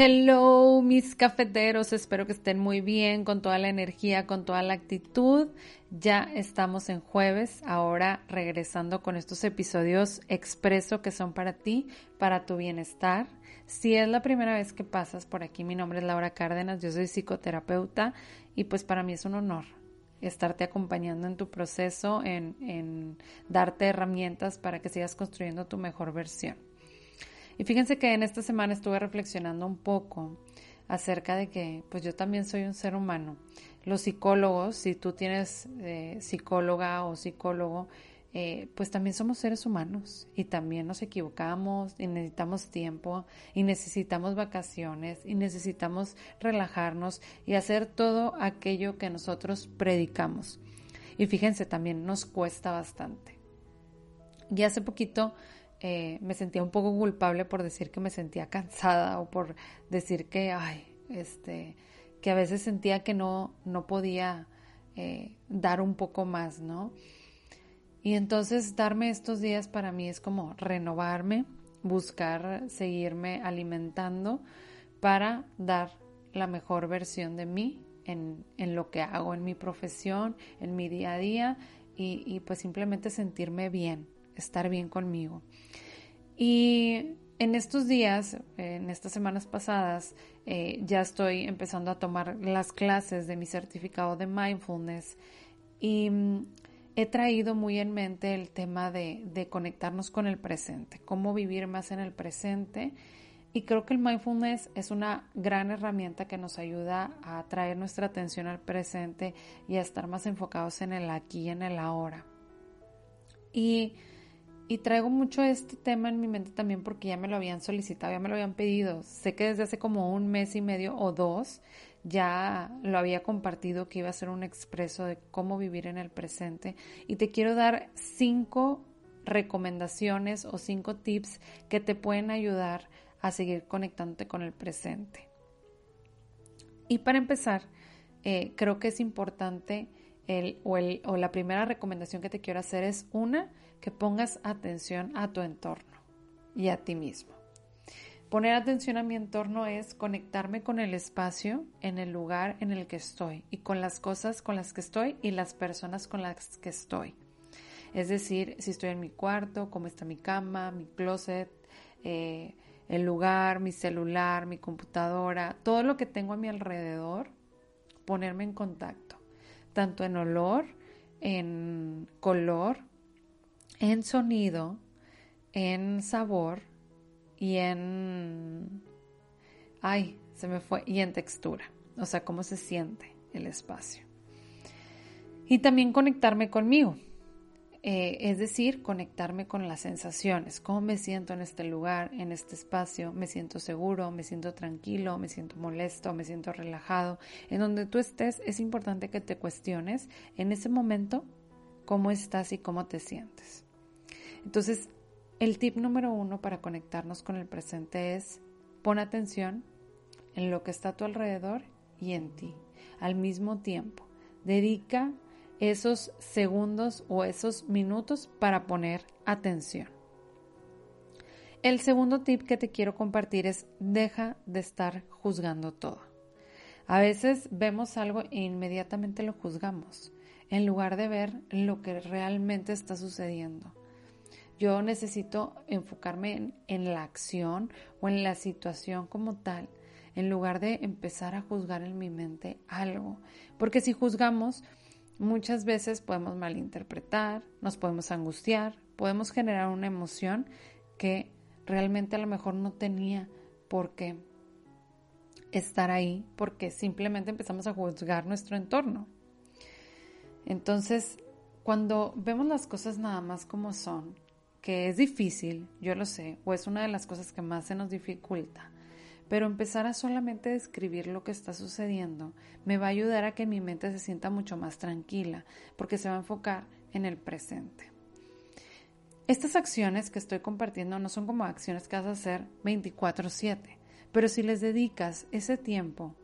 Hello, mis cafeteros, espero que estén muy bien, con toda la energía, con toda la actitud. Ya estamos en jueves, ahora regresando con estos episodios expreso que son para ti, para tu bienestar. Si es la primera vez que pasas por aquí, mi nombre es Laura Cárdenas, yo soy psicoterapeuta y pues para mí es un honor estarte acompañando en tu proceso, en, en darte herramientas para que sigas construyendo tu mejor versión. Y fíjense que en esta semana estuve reflexionando un poco acerca de que pues yo también soy un ser humano. Los psicólogos, si tú tienes eh, psicóloga o psicólogo, eh, pues también somos seres humanos y también nos equivocamos y necesitamos tiempo y necesitamos vacaciones y necesitamos relajarnos y hacer todo aquello que nosotros predicamos. Y fíjense, también nos cuesta bastante. Y hace poquito eh, me sentía un poco culpable por decir que me sentía cansada o por decir que, ay, este, que a veces sentía que no, no podía eh, dar un poco más, ¿no? Y entonces darme estos días para mí es como renovarme, buscar seguirme alimentando para dar la mejor versión de mí en, en lo que hago en mi profesión, en mi día a día y, y pues simplemente sentirme bien, estar bien conmigo. Y en estos días, en estas semanas pasadas, eh, ya estoy empezando a tomar las clases de mi certificado de mindfulness y mm, he traído muy en mente el tema de, de, conectarnos con el presente, cómo vivir más en el presente. Y creo que el mindfulness es una gran herramienta que nos ayuda a traer nuestra atención al presente y a estar más enfocados en el aquí y en el ahora. Y y traigo mucho este tema en mi mente también porque ya me lo habían solicitado, ya me lo habían pedido. Sé que desde hace como un mes y medio o dos ya lo había compartido que iba a ser un expreso de cómo vivir en el presente. Y te quiero dar cinco recomendaciones o cinco tips que te pueden ayudar a seguir conectándote con el presente. Y para empezar, eh, creo que es importante o la primera recomendación que te quiero hacer es una, que pongas atención a tu entorno y a ti mismo. Poner atención a mi entorno es conectarme con el espacio en el lugar en el que estoy y con las cosas con las que estoy y las personas con las que estoy. Es decir, si estoy en mi cuarto, cómo está mi cama, mi closet, eh, el lugar, mi celular, mi computadora, todo lo que tengo a mi alrededor, ponerme en contacto, tanto en olor, en color, en sonido, en sabor y en... Ay, se me fue. Y en textura. O sea, cómo se siente el espacio. Y también conectarme conmigo. Eh, es decir, conectarme con las sensaciones, cómo me siento en este lugar, en este espacio, me siento seguro, me siento tranquilo, me siento molesto, me siento relajado. En donde tú estés, es importante que te cuestiones en ese momento cómo estás y cómo te sientes. Entonces, el tip número uno para conectarnos con el presente es pon atención en lo que está a tu alrededor y en ti al mismo tiempo. Dedica esos segundos o esos minutos para poner atención. El segundo tip que te quiero compartir es deja de estar juzgando todo. A veces vemos algo e inmediatamente lo juzgamos, en lugar de ver lo que realmente está sucediendo. Yo necesito enfocarme en, la acción o en la situación como tal, en lugar de empezar a juzgar en mi mente algo. Porque si juzgamos, muchas veces podemos malinterpretar, nos podemos angustiar, podemos generar una emoción que realmente a lo mejor no tenía por qué estar ahí, porque simplemente empezamos a juzgar nuestro entorno. Entonces, cuando vemos las cosas nada más como son, que es difícil, yo lo sé, o es una de las cosas que más se nos dificulta, pero empezar a solamente describir lo que está sucediendo me va a ayudar a que mi mente se sienta mucho más tranquila, porque se va a enfocar en el presente. Estas acciones que estoy compartiendo no son como acciones que vas a hacer 24/7, pero si les dedicas ese tiempo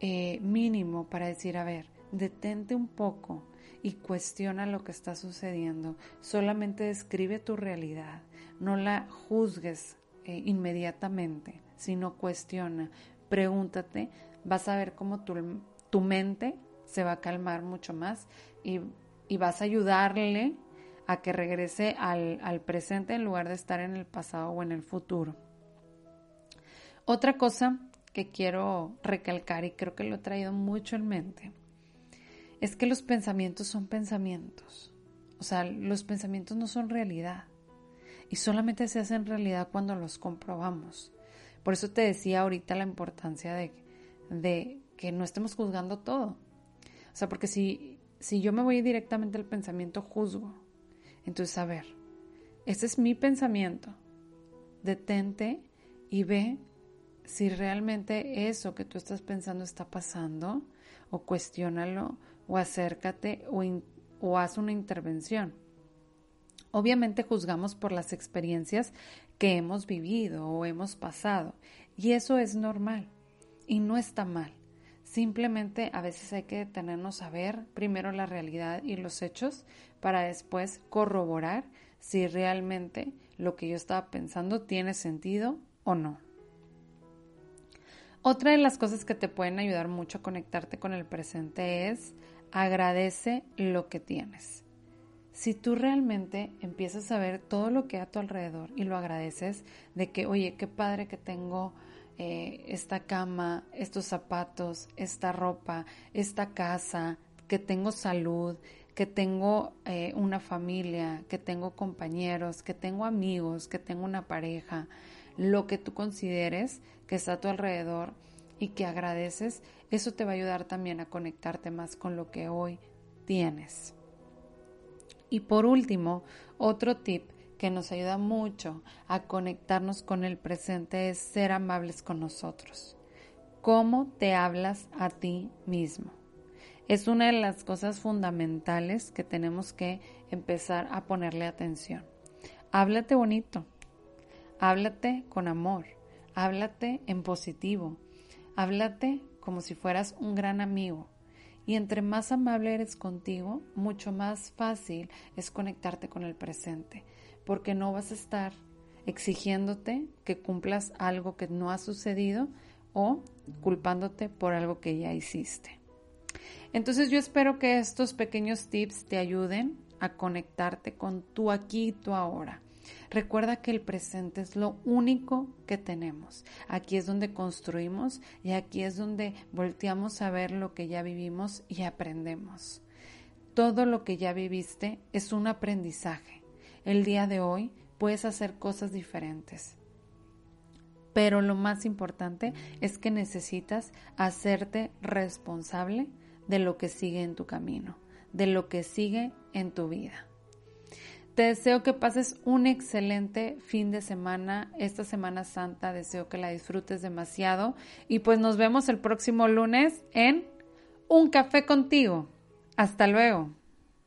eh, mínimo para decir, a ver, detente un poco y cuestiona lo que está sucediendo, solamente describe tu realidad, no la juzgues eh, inmediatamente, sino cuestiona, pregúntate, vas a ver cómo tu, tu mente se va a calmar mucho más y, y vas a ayudarle a que regrese al, presente en lugar de estar en el pasado o en el futuro. Otra cosa que quiero recalcar y creo que lo he traído mucho en mente es que los pensamientos son pensamientos. O sea, los pensamientos no son realidad y solamente se hacen realidad cuando los comprobamos. Por eso te decía ahorita la importancia de, que no estemos juzgando todo. O sea, porque si, si yo me voy directamente al pensamiento, juzgo. Entonces, a ver, ese es mi pensamiento. Detente y ve si realmente eso que tú estás pensando está pasando, o cuestiónalo, o acércate, o, o haz una intervención. Obviamente juzgamos por las experiencias que hemos vivido o hemos pasado, y eso es normal y no está mal. Simplemente a veces hay que detenernos a ver primero la realidad y los hechos para después corroborar si realmente lo que yo estaba pensando tiene sentido o no. Otra de las cosas que te pueden ayudar mucho a conectarte con el presente es agradece lo que tienes. Si tú realmente empiezas a ver todo lo que hay a tu alrededor y lo agradeces de que, oye, qué padre que tengo eh, esta cama, estos zapatos, esta ropa, esta casa, que tengo salud, que tengo eh, una familia, que tengo compañeros, que tengo amigos, que tengo una pareja, lo que tú consideres que está a tu alrededor y que agradeces, eso te va a ayudar también a conectarte más con lo que hoy tienes. Y por último, otro tip que nos ayuda mucho a conectarnos con el presente es ser amables con nosotros. ¿Cómo te hablas a ti mismo? es una de las cosas fundamentales que tenemos que empezar a ponerle atención. Háblate bonito, háblate con amor, háblate en positivo, háblate como si fueras un gran amigo. Y entre más amable eres contigo, mucho más fácil es conectarte con el presente, porque no vas a estar exigiéndote que cumplas algo que no ha sucedido o culpándote por algo que ya hiciste. Entonces yo espero que estos pequeños tips te ayuden a conectarte con tu aquí y tu ahora. Recuerda que el presente es lo único que tenemos. Aquí es donde construimos y aquí es donde volteamos a ver lo que ya vivimos y aprendemos. Todo lo que ya viviste es un aprendizaje. El día de hoy puedes hacer cosas diferentes. Pero lo más importante es que necesitas hacerte responsable de lo que sigue en tu camino, de lo que sigue en tu vida. Te deseo que pases un excelente fin de semana, esta Semana Santa, deseo que la disfrutes demasiado y pues nos vemos el próximo lunes en Un café contigo. Hasta luego.